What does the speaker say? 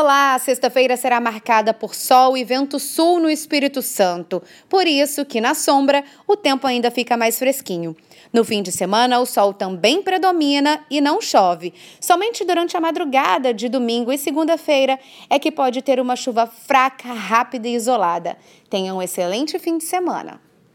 Olá, sexta-feira será marcada por sol e vento sul no Espírito Santo. Por isso que na sombra o tempo ainda fica mais fresquinho. No fim de semana, o sol também predomina e não chove. Somente durante a madrugada de domingo e segunda-feira é que pode ter uma chuva fraca, rápida e isolada. Tenha um excelente fim de semana.